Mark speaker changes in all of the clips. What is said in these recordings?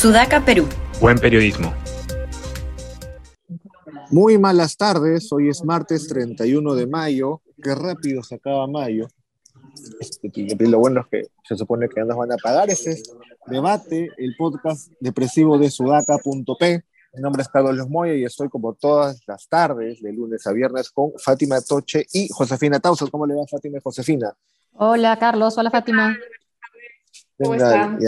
Speaker 1: Sudaca, Perú.
Speaker 2: Buen periodismo.
Speaker 3: Muy malas tardes, hoy es martes 31 de mayo, qué rápido se acaba mayo. Este, lo bueno es que se supone que ya nos van a pagar ese debate, el podcast depresivo de sudaca.p. Mi nombre es Carlos Moya y estoy como todas las tardes, de lunes a viernes, con Fátima Toche y Josefina Tausas. ¿Cómo le va Fátima y Josefina?
Speaker 4: Hola Carlos, hola Fátima.
Speaker 3: ¿Cómo están?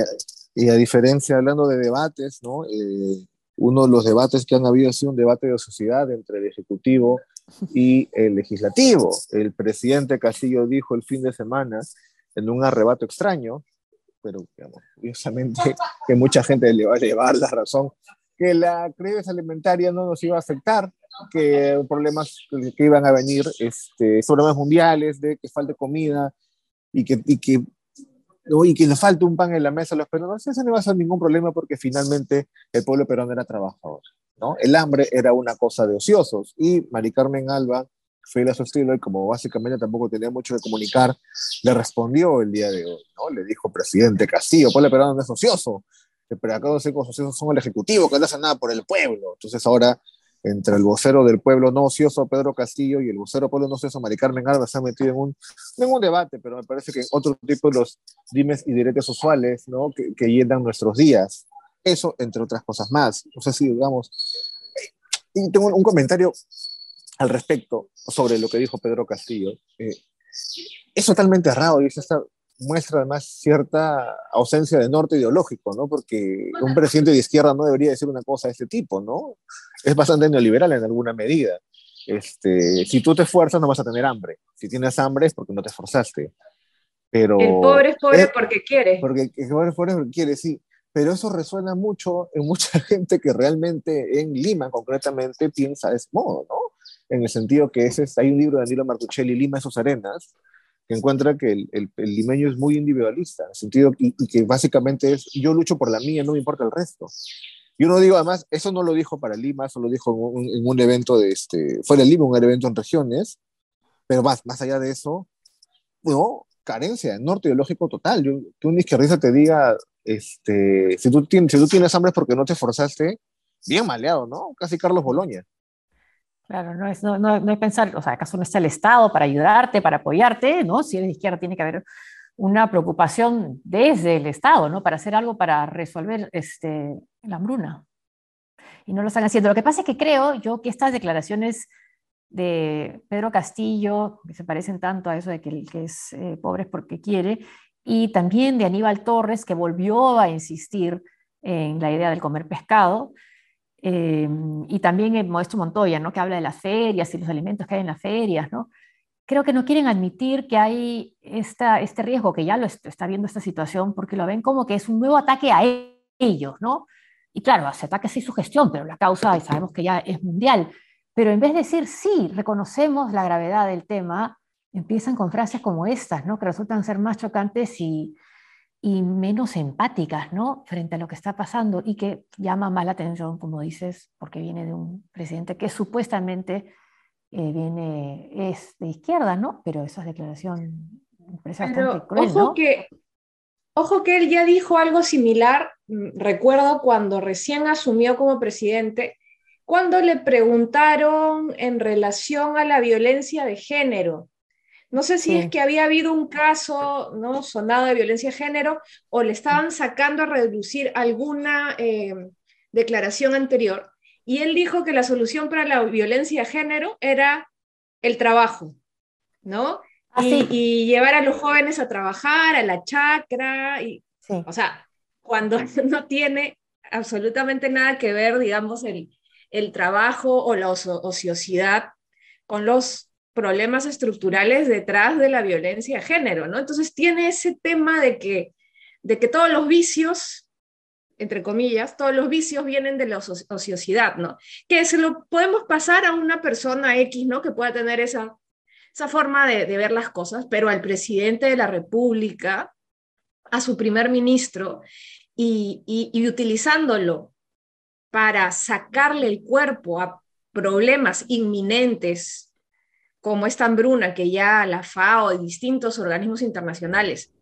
Speaker 3: Y a, diferencia, hablando de debates, ¿no? Eh, uno de los debates que han habido ha sido un debate de sociedad entre el Ejecutivo y el Legislativo. El presidente Castillo dijo el fin de semana, en un arrebato extraño, pero digamos, curiosamente que mucha gente le va a llevar la razón, que la crisis alimentaria no nos iba a afectar, que problemas que iban a venir, este, problemas mundiales, de que falte comida y que, y que, y que le falte un pan en la mesa a los peruanos, eso no iba a ser ningún problema porque finalmente el pueblo peruano era trabajador. ¿no? El hambre era una cosa de ociosos y Mari Carmen Alba, fiel a su estilo y como básicamente tampoco tenía mucho que comunicar, le respondió el día de hoy, ¿no? Le dijo, presidente Castillo, el pueblo peruano no es ocioso, pero acá los ociosos son el Ejecutivo, que no hacen nada por el pueblo. Entonces ahora, entre el vocero del pueblo no ocioso, Pedro Castillo, y el vocero pueblo no ocioso, Mari Carmen Alba, se han metido en un, en un debate, pero me parece que en otro tipo de los dimes y diretes usuales, ¿no? Que, que llenan nuestros días. Eso, entre otras cosas más. No sé si, digamos, y tengo un comentario al respecto sobre lo que dijo Pedro Castillo. Eh, es totalmente errado y esta muestra además cierta ausencia de norte ideológico, ¿no? Porque un presidente de izquierda no debería decir una cosa de este tipo, ¿no? Es bastante neoliberal en alguna medida. Este, si tú te esfuerzas no vas a tener hambre. Si tienes hambre es porque no te esforzaste. Pero,
Speaker 5: el pobre es pobre porque quiere.
Speaker 3: Porque el pobre es pobre porque quiere, sí pero eso resuena mucho en mucha gente que realmente en Lima concretamente piensa de ese modo, ¿no? En el sentido que ese, hay un libro de Danilo Martuchelli, Lima y sus arenas, que encuentra que el, el, limeño es muy individualista, en el sentido y, que básicamente es yo lucho por la mía, no me importa el resto. Y uno digo, además, eso no lo dijo para Lima, eso lo dijo en un, en un evento de este, fuera de Lima, un evento en regiones, pero más, más allá de eso, no, carencia, norte ideológico total. Yo, que un izquierdista te diga, este, si, tú tienes, si tú tienes hambre es porque no te esforzaste, bien maleado, ¿no? Casi Carlos Boloña.
Speaker 4: Claro, no es, no, no, es pensar, o sea, ¿acaso no está el Estado para ayudarte, para apoyarte? ¿no? Si eres de izquierda, tiene que haber una preocupación desde el Estado, ¿no? Para hacer algo para resolver este, la hambruna. Y no lo están haciendo. Lo que pasa es que creo yo que estas declaraciones de Pedro Castillo, que se parecen tanto a eso de que el que es eh, pobre es porque quiere, y también de Aníbal Torres, que volvió a insistir en la idea del comer pescado, eh, y también el Modesto Montoya, ¿no? que habla de las ferias y los alimentos que hay en las ferias. ¿no? Creo que no quieren admitir que hay esta, este riesgo, que ya lo está viendo esta situación, porque lo ven como que es un nuevo ataque a ellos. ¿no? Y claro, se ataca sí su gestión, pero la causa sabemos que ya es mundial. Pero en vez de decir, sí, reconocemos la gravedad del tema, empiezan con frases como estas, ¿no? que resultan ser más chocantes y, y menos empáticas ¿no? frente a lo que está pasando y que llama más la atención, como dices, porque viene de un presidente que supuestamente eh, viene, es de izquierda, ¿no? pero esa declaración parece bastante cruel.
Speaker 5: Ojo, que, ojo que él ya dijo algo similar, mm, recuerdo cuando recién asumió como presidente, cuando le preguntaron en relación a la violencia de género. No sé si es que había habido un caso ¿no? sonado de violencia de género o le estaban sacando a reducir alguna eh, declaración anterior. Y él dijo que la solución para la violencia de género era el trabajo, ¿no? Y, y, llevar a los jóvenes a trabajar, a la chacra, y, o sea, cuando no tiene absolutamente nada que ver, digamos, el, el trabajo o la ociosidad con los problemas estructurales detrás de la violencia de género, ¿no? Entonces tiene ese tema de que, de que todos los vicios, entre comillas, todos los vicios vienen de la ociosidad, ¿no? Que se lo podemos pasar a una persona X, ¿no? Que pueda tener esa, esa forma de, ver las cosas, pero al presidente de la República, a su primer ministro, y, y utilizándolo para sacarle el cuerpo a problemas inminentes como esta hambruna que ya la FAO y distintos organismos internacionales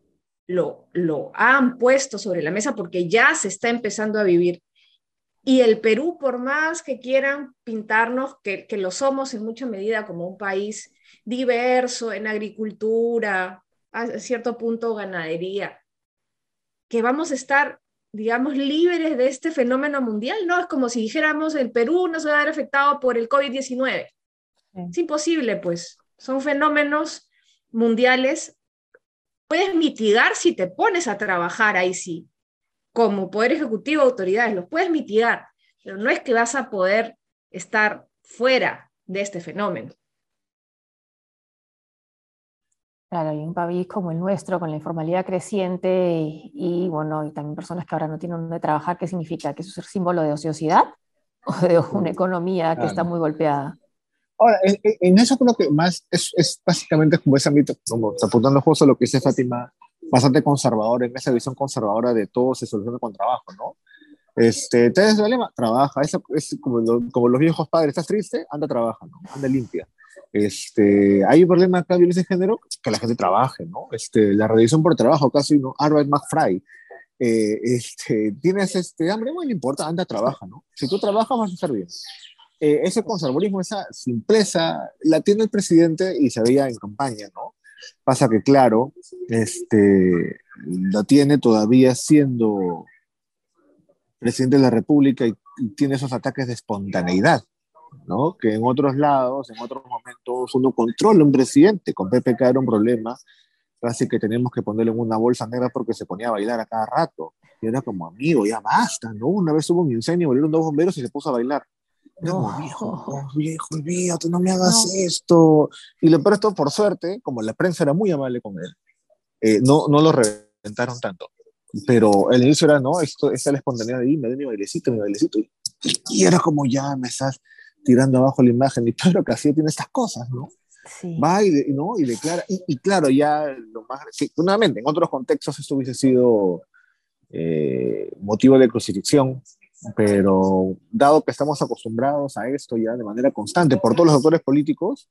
Speaker 5: lo, lo han puesto sobre la mesa porque ya se está empezando a vivir. Y el Perú, por más que quieran pintarnos, que, que lo somos en mucha medida como un país diverso en agricultura, a cierto punto ganadería, que vamos a estar, digamos, libres de este fenómeno mundial, ¿no? Es como si dijéramos el Perú no se va a ver afectado por el COVID-19. Es imposible, pues. Son fenómenos mundiales. Puedes mitigar si te pones a trabajar ahí sí. Como Poder Ejecutivo, autoridades, los puedes mitigar, pero no es que vas a poder estar fuera de este fenómeno.
Speaker 4: Claro, y un país como el nuestro, con la informalidad creciente y, bueno, y también personas que ahora no tienen dónde trabajar, ¿qué significa? ¿Que eso es símbolo de ociosidad o de una economía que está muy golpeada?
Speaker 3: Ahora, en, eso creo que más es, es, básicamente como ese ámbito, como apuntando justo lo que dice Fátima, bastante conservador, en esa visión conservadora de todo se soluciona con trabajo, ¿no? Este, ¿Te el lema? Trabaja, eso es como, como los viejos padres, ¿estás triste? Anda, trabaja, ¿no? Anda limpia. Este, hay un problema acá de violencia de género, que la gente trabaje, ¿no? Este, la revisión por trabajo, casi, ¿no? Arbeit macht frei. Eh, este, tienes este hambre, bueno, no importa, anda, trabaja, ¿no? Si tú trabajas, vas a estar bien. Eh, ese conservadurismo, esa simpleza, la tiene el presidente y se veía en campaña, ¿no? Pasa que, claro, este, la tiene todavía siendo presidente de la República y tiene esos ataques de espontaneidad, ¿no? Que en otros lados, en otros momentos, uno controla un presidente. Con PPK era un problema, casi que tenemos que ponerle en una bolsa negra porque se ponía a bailar a cada rato. Y era como, amigo, ya basta, ¿no? Una vez hubo un incendio, volvieron dos bomberos y se puso a bailar. No, viejo, oh, viejo, olvídate, no me hagas esto. Y es todo, por suerte, como la prensa era muy amable con él, eh, no, no lo reventaron tanto. Pero el inicio era, no, esto, es la espontaneidad de me doy mi bailecito, mi bailecito. Y, y era como, ya me estás tirando abajo la imagen, y Pedro Castillo tiene estas cosas, ¿no? Sí. Va y, ¿no? y declara, y, claro, ya lo más, nuevamente, en otros contextos esto hubiese sido eh, motivo de crucifixión, pero dado que estamos acostumbrados a esto ya de manera constante por todos los actores políticos,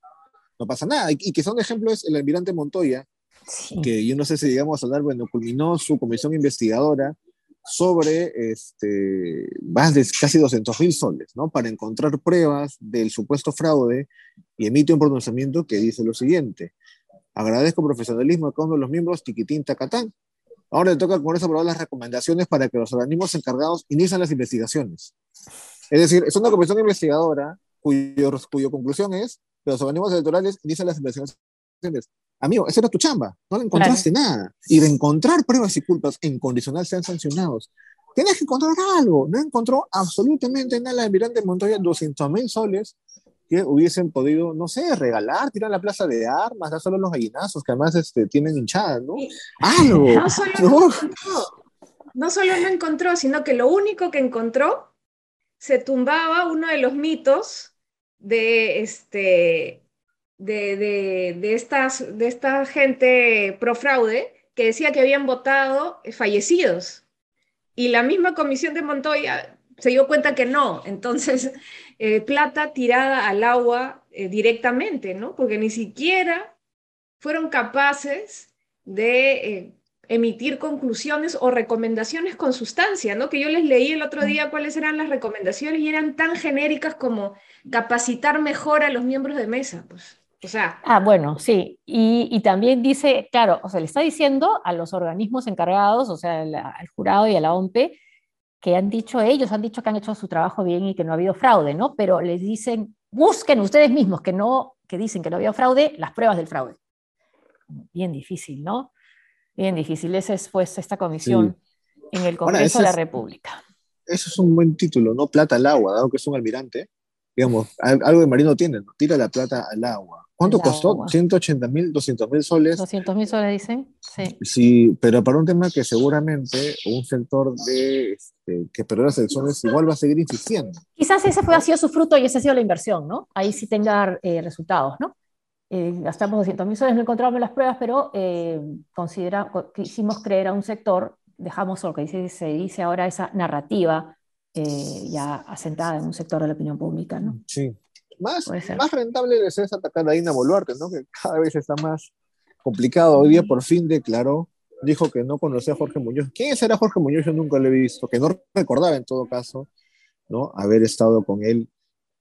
Speaker 3: no pasa nada. Y, que son ejemplos el almirante Montoya, que yo no sé si llegamos a hablar, bueno, culminó su comisión investigadora sobre este, más de casi 200 mil soles, ¿no? Para encontrar pruebas del supuesto fraude y emite un pronunciamiento que dice lo siguiente. Agradezco profesionalismo de cada uno de los miembros, tiquitín, tacatán. Ahora le toca al Congreso aprobar las recomendaciones para que los organismos encargados inicien las investigaciones. Es decir, es una comisión investigadora cuyo, cuyo conclusión es que los organismos electorales inician las investigaciones Amigo, esa era tu chamba, no le encontraste nada. Y de encontrar pruebas y culpas en condicional sean sancionados. Tienes que encontrar algo. No encontró absolutamente nada de Miranda Montoya, 200 mil soles que hubiesen podido, no sé, regalar, tirar la plaza de armas, dar solo los gallinazos que además este, tienen hinchadas, ¿no? Algo.
Speaker 5: No solo no. no solo no encontró, sino que lo único que encontró se tumbaba uno de los mitos de este de, de, estas, de esta gente pro fraude que decía que habían votado eh, fallecidos. Y la misma comisión de Montoya se dio cuenta que no. Entonces, eh, plata tirada al agua eh, directamente, ¿no? Porque ni siquiera fueron capaces de emitir conclusiones o recomendaciones con sustancia, ¿no? Que yo les leí el otro día cuáles eran las recomendaciones y eran tan genéricas como capacitar mejor a los miembros de mesa, pues. O sea.
Speaker 4: Ah, bueno, sí. Y, también dice, claro, o sea, le está diciendo a los organismos encargados, o sea, al jurado y a la OMP, que han dicho, ellos han dicho que han hecho su trabajo bien y que no ha habido fraude, ¿no? Pero les dicen, busquen ustedes mismos que no, que dicen que no había fraude, las pruebas del fraude. Bien difícil, ¿no? Bien difícil. Esa es pues esta comisión en el Congreso de la República.
Speaker 3: Eso es un buen título, ¿no? Plata al agua, dado que es un almirante. Digamos, algo de marino tiene, ¿no? Tira la plata al agua ¿Cuánto costó? 180 mil, 200 mil soles.
Speaker 4: 200 mil soles dicen, sí.
Speaker 3: Sí, pero para un tema que seguramente un sector de, este, que perdió las elecciones igual va a seguir insistiendo.
Speaker 4: Quizás ese fue, ha sido su fruto y ese ha sido la inversión, ¿no? Ahí sí tenga eh, resultados, ¿no? Eh, gastamos 200 mil soles, no encontramos las pruebas, pero eh, considera, quisimos creer a un sector, dejamos lo que dice, se dice ahora esa narrativa ya asentada en un sector de la opinión pública, ¿no?
Speaker 3: Sí. Más, más rentable es atacar a Dina Boluarte, ¿no? Que cada vez está más complicado. Hoy día por fin declaró dijo que no conocía a Jorge Muñoz. ¿Quién será Jorge Muñoz? Yo nunca lo he visto, que no recordaba en todo caso, ¿no? Haber estado con él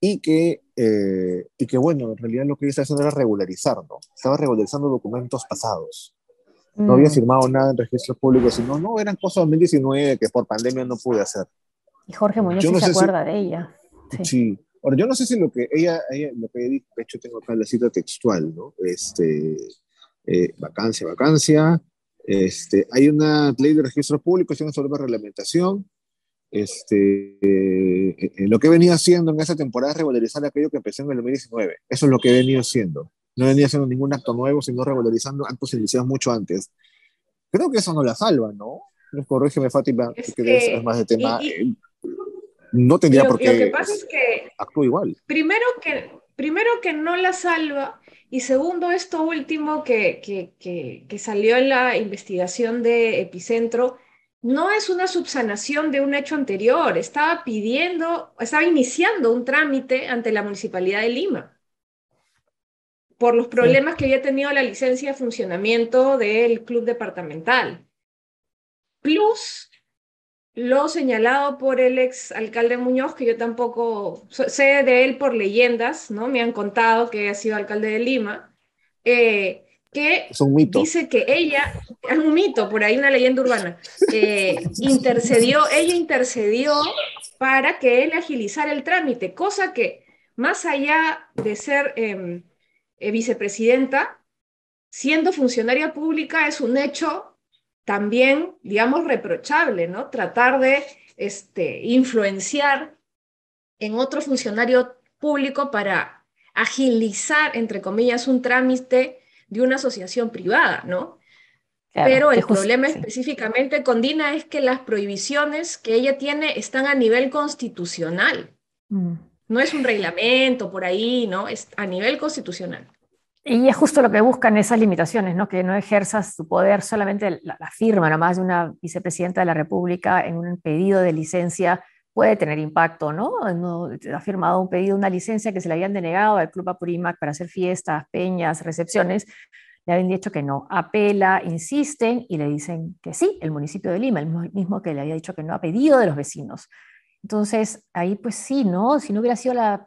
Speaker 3: y que, eh, y que bueno, en realidad lo que estaba haciendo era regularizar, ¿no? Estaba regularizando documentos pasados. No había mm. firmado nada en registros públicos, sino, no, eran cosas de 2019 que por pandemia no pude hacer.
Speaker 4: Y Jorge Muñoz sí se acuerda de ella.
Speaker 3: Sí. Ahora, yo no sé si lo que ella, ella lo que de hecho tengo acá la cita textual, ¿no? Este, eh, vacancia, vacancia, este, hay una ley de registros públicos, tiene sobre reglamentación, este, eh, lo que he venido haciendo en esa temporada es revalorizar aquello que empecé en el 2019. Eso es lo que he venido haciendo. No venía haciendo ningún acto nuevo, sino revalorizando actos iniciados mucho antes. Creo que eso no la salva, ¿no? Corrígeme, Fátima, es que, es más de tema. Eh, no tendría por qué.
Speaker 5: Lo que pasa es que.
Speaker 3: Actúa igual.
Speaker 5: Primero que, primero que no la salva, y segundo, esto último que, que, que salió en la investigación de Epicentro no es una subsanación de un hecho anterior, estaba pidiendo, estaba iniciando un trámite ante la Municipalidad de Lima por los problemas que había tenido la licencia de funcionamiento del club departamental. Plus lo señalado por el ex alcalde Muñoz, que yo tampoco sé de él por leyendas, ¿no? Me han contado que ha sido alcalde de Lima. Eh, que dice que ella, es un mito, por ahí una leyenda urbana, intercedió, ella intercedió para que él agilizara el trámite, cosa que más allá de ser em, eh, vicepresidenta, siendo funcionaria pública es un hecho también, digamos, reprochable, ¿no? Tratar de este, influenciar en otro funcionario público para agilizar, entre comillas, un trámite de una asociación privada, ¿no? Pero el problema específicamente con Dina es que las prohibiciones que ella tiene están a nivel constitucional. Mm. No es un reglamento por ahí, ¿no? Es a nivel constitucional.
Speaker 4: Y es justo lo que buscan esas limitaciones, ¿no? Que no ejerzas tu poder solamente la, la firma nomás de una vicepresidenta de la República en un pedido de licencia puede tener impacto, ¿no? Ha firmado un pedido, una licencia que se le habían denegado al Club Apurímac para hacer fiestas, peñas, recepciones. Le habían dicho que no. Apela, insisten y le dicen que sí, el municipio de Lima, el mismo que le había dicho que no, ha pedido de los vecinos. Entonces, ahí pues sí, ¿no? Si no hubiera sido la,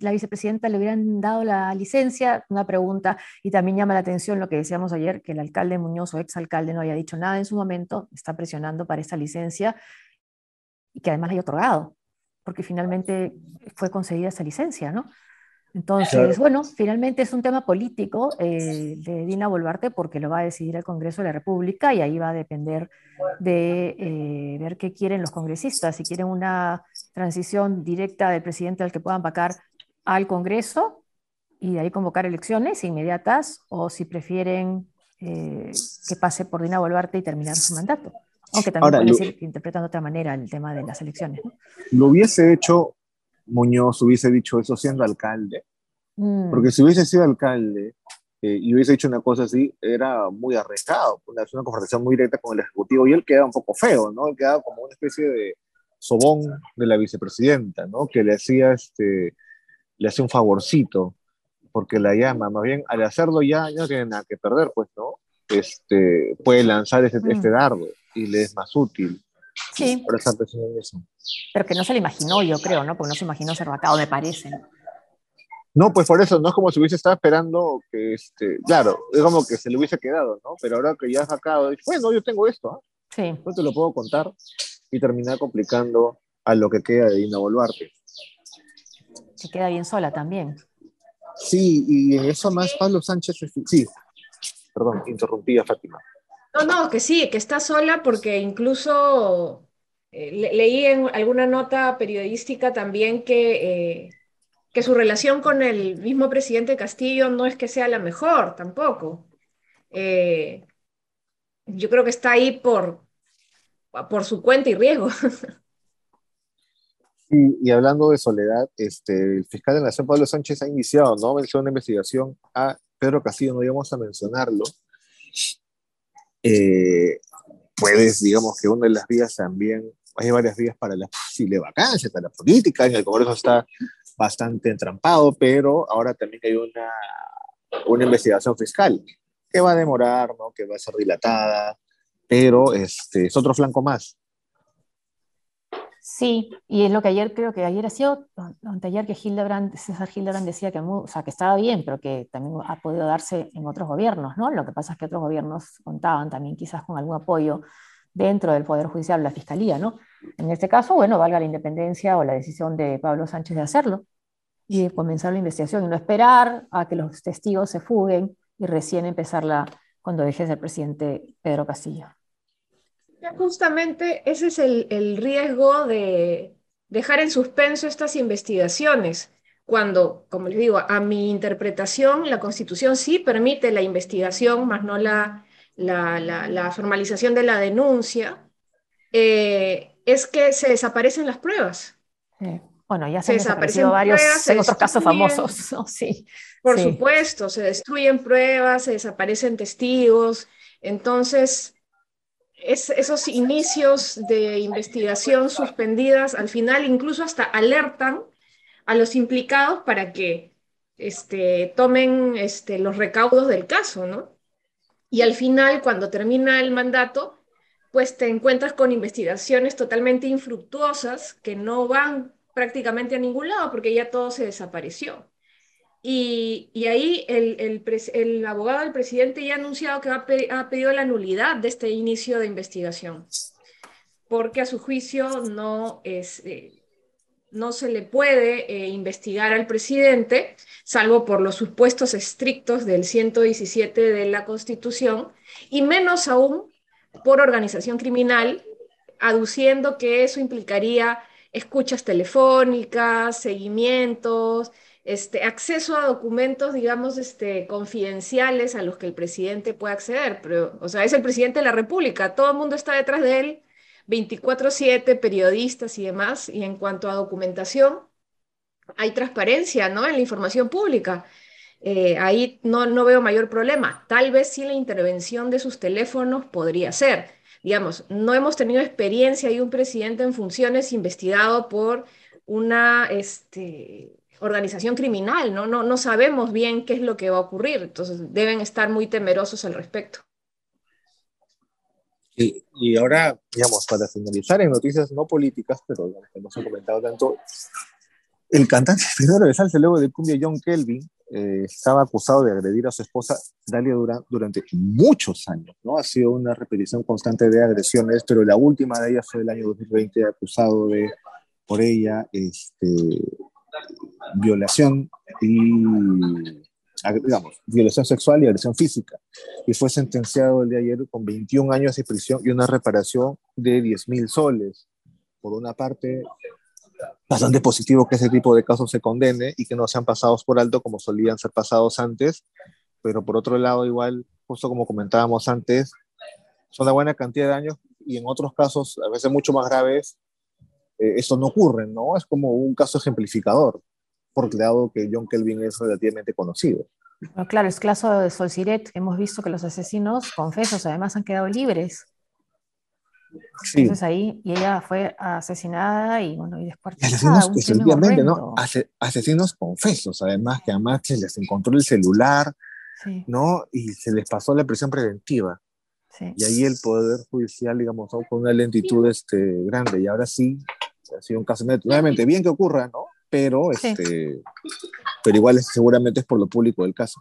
Speaker 4: la vicepresidenta, le hubieran dado la licencia, una pregunta, y también llama la atención lo que decíamos ayer, que el alcalde Muñoz o exalcalde no haya dicho nada en su momento, está presionando para esa licencia, y que además le haya otorgado, porque finalmente fue concedida esa licencia, ¿no? Entonces, bueno, finalmente es un tema político eh, de Dina Boluarte porque lo va a decidir el Congreso de la República y ahí va a depender de eh, ver qué quieren los congresistas, si quieren una transición directa del presidente al que puedan vacar al Congreso y de ahí convocar elecciones inmediatas o si prefieren eh, que pase por Dina Boluarte y terminar su mandato. Aunque también puede ser que interpretan de otra manera el tema de las elecciones.
Speaker 3: Lo hubiese hecho Muñoz, hubiese dicho eso siendo alcalde. Mm. Porque si hubiese sido alcalde eh, y hubiese hecho una cosa así, era muy arriesgado. Una, una confrontación muy directa con el Ejecutivo y él queda un poco feo, ¿no? Él quedaba como una especie de sobón de la vicepresidenta, ¿no? Que le hacía, este, le hacía un favorcito porque la llama. Más bien, al hacerlo ya, ya no tiene nada que perder, pues, ¿no? Este, puede lanzar este, este dardo y le es más útil.
Speaker 4: Sí. Por esa eso. Pero que no se le imaginó, yo creo, ¿no? Porque no se imaginó ser vacado, me parece.
Speaker 3: No, pues por eso, no es como si hubiese estado esperando que, este, claro, es como que se le hubiese quedado, ¿no? Pero ahora que ya ha sacado, bueno, yo tengo esto, ¿ah?
Speaker 4: Sí.
Speaker 3: No te lo puedo contar y terminar complicando a lo que queda de Dina Boluarte.
Speaker 4: Se queda bien sola también.
Speaker 3: Sí, y en eso más Pablo Sánchez, sí, perdón, interrumpí a Fátima.
Speaker 5: No, no, que sí, que está sola porque incluso eh, leí en alguna nota periodística también que, eh, que su relación con el mismo presidente Castillo no es que sea la mejor tampoco. Eh, yo creo que está ahí por, por su cuenta y riesgo.
Speaker 3: Y hablando de soledad, este, el fiscal de la Nación, Pablo Sánchez, ha iniciado, ¿no? Una investigación a Pedro Castillo, no íbamos a mencionarlo, eh, puedes, digamos que una de las vías también, hay varias vías para la posible vacancia, para la política, en el Congreso está bastante entrampado, pero ahora también hay una, una investigación fiscal que va a demorar, ¿no? que va a ser dilatada, pero este, es otro flanco más.
Speaker 4: Sí, y es lo que ayer creo que ayer ha sido, anteayer que Hildebrand, César Hildebrand decía que, o sea, que estaba bien, pero que también ha podido darse en otros gobiernos, ¿no? Lo que pasa es que otros gobiernos contaban también quizás con algún apoyo dentro del Poder Judicial, la Fiscalía, ¿no? En este caso, bueno, valga la independencia o la decisión de Pablo Sánchez de hacerlo y comenzar la investigación y no esperar a que los testigos se fuguen y recién empezarla cuando deje de ser presidente Pedro Castillo.
Speaker 5: Justamente ese es el, el riesgo de dejar en suspenso estas investigaciones cuando, como les digo, a mi interpretación, la Constitución sí permite la investigación, más no la, la, la, formalización de la denuncia, eh, es que se desaparecen las pruebas.
Speaker 4: Bueno, ya se, han desaparecido varios en otros casos famosos. Sí.
Speaker 5: Por supuesto, se destruyen pruebas, se desaparecen testigos. Entonces, es, esos inicios de investigación suspendidas al final incluso hasta alertan a los implicados para que este, tomen este, los recaudos del caso, ¿no? Y al final, cuando termina el mandato, pues te encuentras con investigaciones totalmente infructuosas que no van prácticamente a ningún lado porque ya todo se desapareció. Y, ahí el, abogado del presidente ya ha anunciado que ha, pedido la nulidad de este inicio de investigación, porque a su juicio no, eh, no se le puede eh, investigar al presidente, salvo por los supuestos estrictos del 117 de la Constitución, y menos aún por organización criminal, aduciendo que eso implicaría escuchas telefónicas, seguimientos, este, acceso a documentos, digamos, este, confidenciales a los que el presidente puede acceder. Pero, o sea, es el presidente de la República, todo el mundo está detrás de él, 24/7, periodistas y demás. Y en cuanto a documentación, hay transparencia, ¿no? En la información pública. Eh, ahí no, no veo mayor problema. Tal vez sí la intervención de sus teléfonos podría ser. Digamos, no hemos tenido experiencia y un presidente en funciones investigado por una, este, organización criminal, ¿no? ¿no? No sabemos bien qué es lo que va a ocurrir, entonces deben estar muy temerosos al respecto.
Speaker 3: Y, y ahora, digamos, para finalizar en noticias no políticas, pero que no se han comentado tanto, el cantante primero de salsa luego de cumbia John Kelvin eh, estaba acusado de agredir a su esposa Dalia Durán durante muchos años, ¿no? Ha sido una repetición constante de agresiones, pero la última de ellas fue el año 2020, acusado de, por ella, este, violación y, digamos, violación sexual y agresión física. Y fue sentenciado el de ayer con 21 años de prisión y una reparación de 10 mil soles. Por una parte, bastante positivo que ese tipo de casos se condene y que no sean pasados por alto como solían ser pasados antes, pero por otro lado, igual, justo como comentábamos antes, son una buena cantidad de años y en otros casos, a veces mucho más graves, eh, esto no ocurre, ¿no? Es como un caso ejemplificador, porque dado que John Kelvin es relativamente conocido.
Speaker 4: claro, es caso de Solciret, hemos visto que los asesinos confesos además han quedado libres. Sí. Entonces ahí, y ella fue asesinada y bueno, y después...
Speaker 3: Asesinos, efectivamente, ¿no? asesinos confesos, además, que además se les encontró el celular, ¿no? Y se les pasó la prisión preventiva. Y ahí el Poder Judicial, digamos, con una lentitud este, grande. Y ahora sí, ha sido un caso nuevamente bien que ocurra, ¿no? Pero, este, pero igual seguramente es por lo público del caso.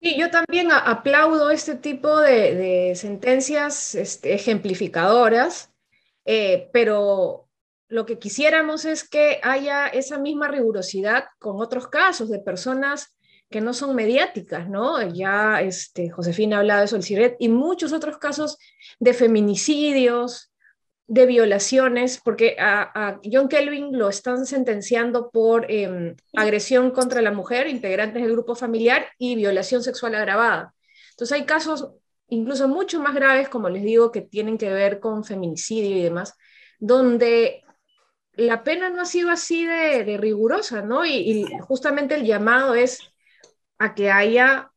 Speaker 5: Sí, yo también aplaudo este tipo de, sentencias este, ejemplificadoras, eh, pero lo que quisiéramos es que haya esa misma rigurosidad con otros casos de personas que no son mediáticas, ¿no? Ya este, Josefina ha hablado de eso, el CIRET, y muchos otros casos de feminicidios, de violaciones, porque a, John Kelvin lo están sentenciando por em, agresión contra la mujer, integrantes del grupo familiar, y violación sexual agravada. Entonces hay casos incluso mucho más graves, como les digo, que tienen que ver con feminicidio y demás, donde la pena no ha sido así de, rigurosa, ¿no? y justamente el llamado es a que haya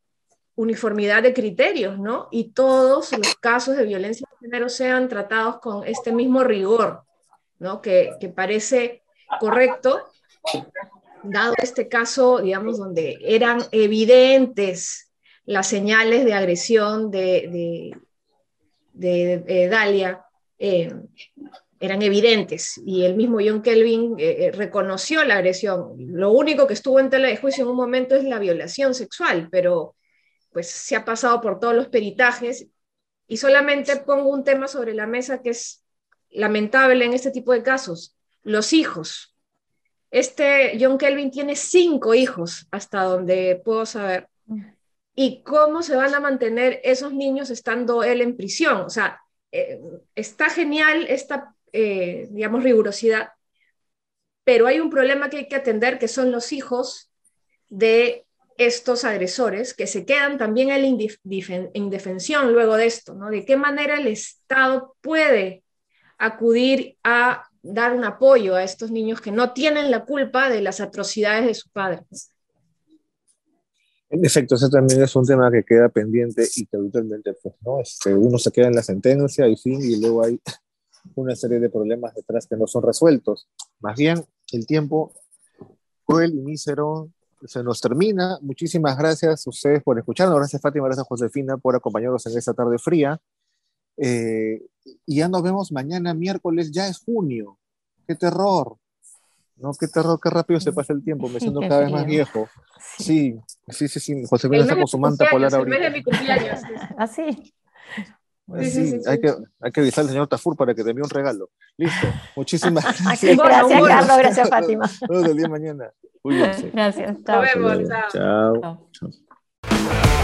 Speaker 5: uniformidad de criterios, ¿no? Y todos los casos de violencia de género sean tratados con este mismo rigor, ¿no? Que, parece correcto, dado este caso, digamos, donde eran evidentes las señales de agresión, de, de, Dalia eh, eran evidentes y el mismo John Kelvin eh, eh, reconoció la agresión. Lo único que estuvo en tela de juicio en un momento es la violación sexual, pero pues se ha pasado por todos los peritajes y solamente pongo un tema sobre la mesa que es lamentable en este tipo de casos, los hijos. Este John Kelvin tiene cinco hijos, hasta donde puedo saber. ¿Y cómo se van a mantener esos niños estando él en prisión? O sea, eh, está genial esta eh, digamos, rigurosidad, pero hay un problema que hay que atender, que son los hijos de estos agresores, que se quedan también en indefensión luego de esto, ¿no? De qué manera el Estado puede acudir a dar un apoyo a estos niños que no tienen la culpa de las atrocidades de su padre.
Speaker 3: En efecto, ese también es un tema que queda pendiente y que habitualmente pues, ¿no? Este, uno se queda en la sentencia y fin, y luego hay una serie de problemas detrás que no son resueltos. Más bien, el tiempo cruel y mísero se nos termina. Muchísimas gracias a ustedes por escucharnos. Gracias Fátima, gracias Josefina por acompañarnos en esta tarde fría. Eh, y ya nos vemos mañana miércoles, ya es junio. ¡Qué terror! ¿no? Qué terror, qué rápido se pasa el tiempo, me siento cada vez más viejo. Sí, sí, sí, sí. Josefina está con su manta polar ahorita.
Speaker 5: El mes de mi cumpleaños.
Speaker 4: Así.
Speaker 3: Pues sí, hay, que, hay que avisar al señor Tafur para que te envíe un regalo. Listo. Muchísimas
Speaker 4: gracias. gracias, Carlos. Gracias, Fátima.
Speaker 3: Nos vemos mañana.
Speaker 4: Gracias. Chao.
Speaker 5: Nos vemos. chao.
Speaker 3: chao. chao.